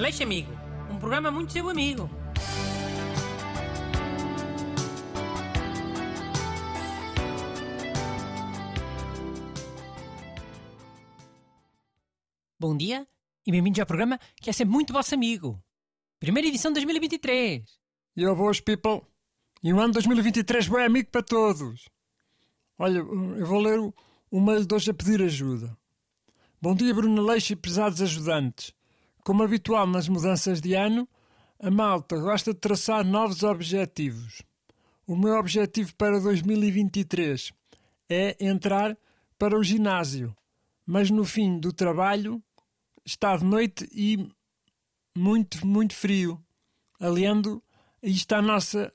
Aleixo Amigo, um programa muito seu amigo. Bom dia e bem-vindos ao programa que é sempre muito vosso amigo. Primeira edição de 2023. E eu boas people. E um ano 2023 bom amigo para todos. Olha, eu vou ler o, o mail de hoje a pedir ajuda. Bom dia, Bruno Leixo e pesados ajudantes. Como habitual nas mudanças de ano, a malta gosta de traçar novos objetivos. O meu objetivo para 2023 é entrar para o ginásio, mas no fim do trabalho está de noite e muito, muito frio, aliando isto à nossa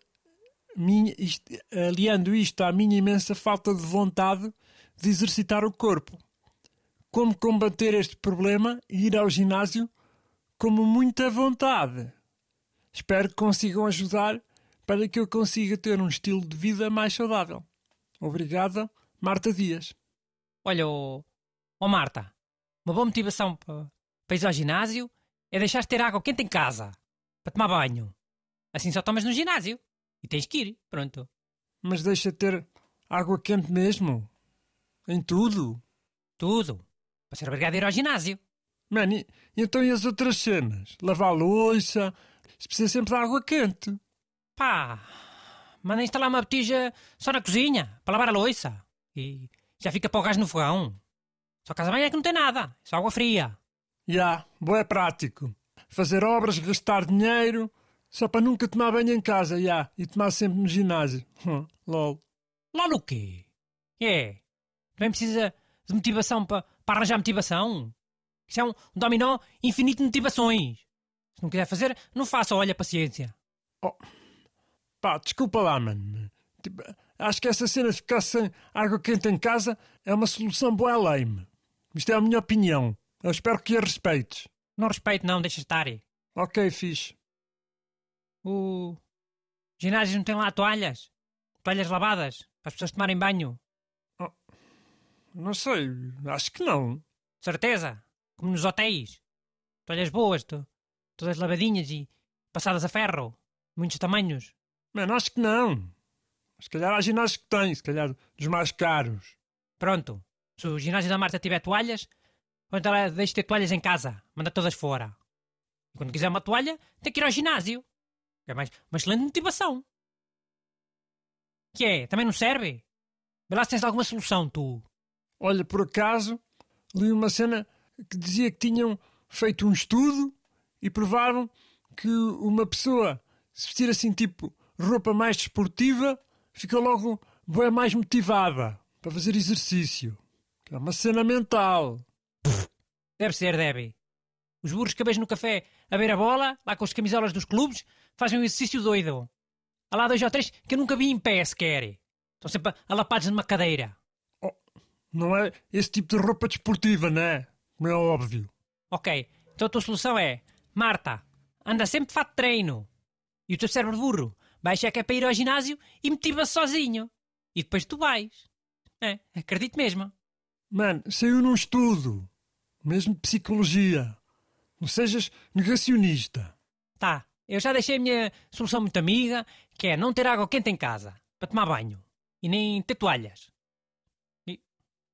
minha, isto, aliando isto à minha imensa falta de vontade de exercitar o corpo. Como combater este problema e ir ao ginásio com muita vontade? Espero que consigam ajudar para que eu consiga ter um estilo de vida mais saudável. Obrigada, Marta Dias. Olha, oh, oh Marta, uma boa motivação para, para ir ao ginásio é deixar de ter água quente em casa para tomar banho. Assim só tomas no ginásio e tens que ir, pronto. Mas deixa de ter água quente mesmo. Em tudo. Tudo. Para ser obrigado a ir ao ginásio. Man, e, então e as outras cenas? Lavar a louça? Precisa sempre de água quente. Pá, manda instalar uma botija só na cozinha, para lavar a louça. E já fica para o gás no fogão. Só casa bem é que não tem nada, é só água fria. Já, yeah, boa é prático. Fazer obras, gastar dinheiro, só para nunca tomar banho em casa, já, yeah, e tomar sempre no ginásio. Lol. Lol o quê? É, também precisa de motivação para, para arranjar motivação. Isso é um, um dominó infinito de motivações. Se não quiser fazer, não faça, olha, paciência. Oh. Pá, desculpa lá, mano. Tipo, acho que essa cena de ficar sem água quente em casa é uma solução boa lame. Isto é a minha opinião. Eu espero que a respeites. Não respeito, não, deixa estar. Ok, fixe. O ginásio não tem lá toalhas? Toalhas lavadas? Para as pessoas tomarem banho? Oh, não sei, acho que não. Certeza? Como nos hotéis? Toalhas boas, to todas lavadinhas e passadas a ferro? Muitos tamanhos? Mano, acho que não. Se calhar há ginásios que têm, se calhar dos mais caros. Pronto. Se o ginásio da Marta tiver toalhas, ou então ela deixa de ter toalhas em casa, manda todas fora. E quando quiser uma toalha, tem que ir ao ginásio. É mais uma excelente motivação. Que é? Também não serve? Vê lá se tens alguma solução, tu. Olha, por acaso, li uma cena que dizia que tinham feito um estudo e provaram que uma pessoa se vestir assim tipo roupa mais desportiva fica logo bem mais motivada para fazer exercício. É uma cena mental. Deve ser, deve. Os burros que no café a ver a bola, lá com as camisolas dos clubes, fazem um exercício doido. Há lá dois ou três que eu nunca vi em pé sequer. Estão sempre alapados numa cadeira. Oh, não é esse tipo de roupa desportiva, não é? Como é óbvio. Ok, então a tua solução é: Marta, anda sempre de fato de treino. E o teu cérebro burro vai achar que é para ir ao ginásio e motiva-se sozinho. E depois tu vais. É, acredito mesmo. Mano, saiu num estudo. Mesmo de psicologia. Não sejas negacionista. Tá, eu já deixei a minha solução muito amiga, que é não ter água quente em casa, para tomar banho. E nem ter toalhas. E,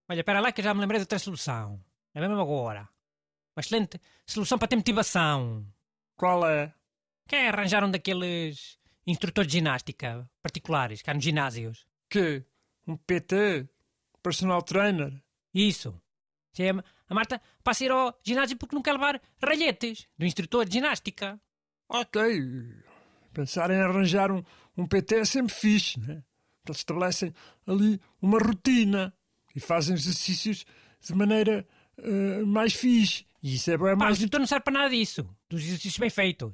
olha, espera lá que eu já me lembrei de outra solução. É mesmo agora. Uma excelente solução para ter motivação. Qual é? Que é arranjar um daqueles instrutores de ginástica particulares, cá nos ginásios. Que? Um PT? Personal trainer? Isso. É a Marta passa a ir ao ginásio porque não quer levar ralhetes do instrutor de ginástica. Ok. Pensar em arranjar um, um PT é sempre fixe, né? Eles estabelecem ali uma rotina e fazem exercícios de maneira uh, mais fixe. E isso é, é Pá, mais. o instrutor não serve para nada disso. Dos exercícios bem feitos.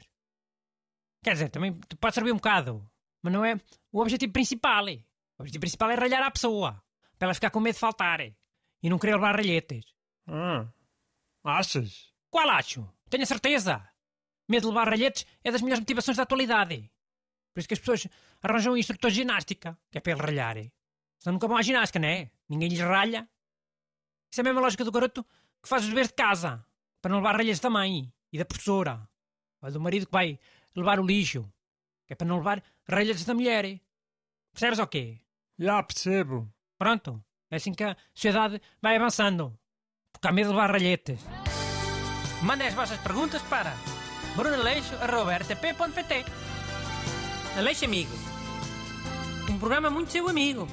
Quer dizer, também pode servir um bocado. Mas não é o objetivo principal. O objetivo principal é ralhar a pessoa. Para ela ficar com medo de faltar. E não querer levar ralhetes. Ah, achas? Qual acho? Tenho a certeza. Medo de levar ralhetes é das melhores motivações da atualidade. Por isso que as pessoas arranjam um instrutor de ginástica, que é para ele ralhar. Senão nunca vão à ginástica, não é? Ninguém lhes ralha. Isso é a mesma lógica do garoto que faz os deveres de casa, para não levar ralhetes também. E da professora. ou do marido que vai levar o lixo, que é para não levar relhas da mulher. Percebes o quê? Já percebo. Pronto, é assim que a sociedade vai avançando. Porque há medo de levar ralhetes. Mandem as vossas perguntas para brunaleixo.rtp.pt Aleixo Amigo. Um programa muito seu amigo.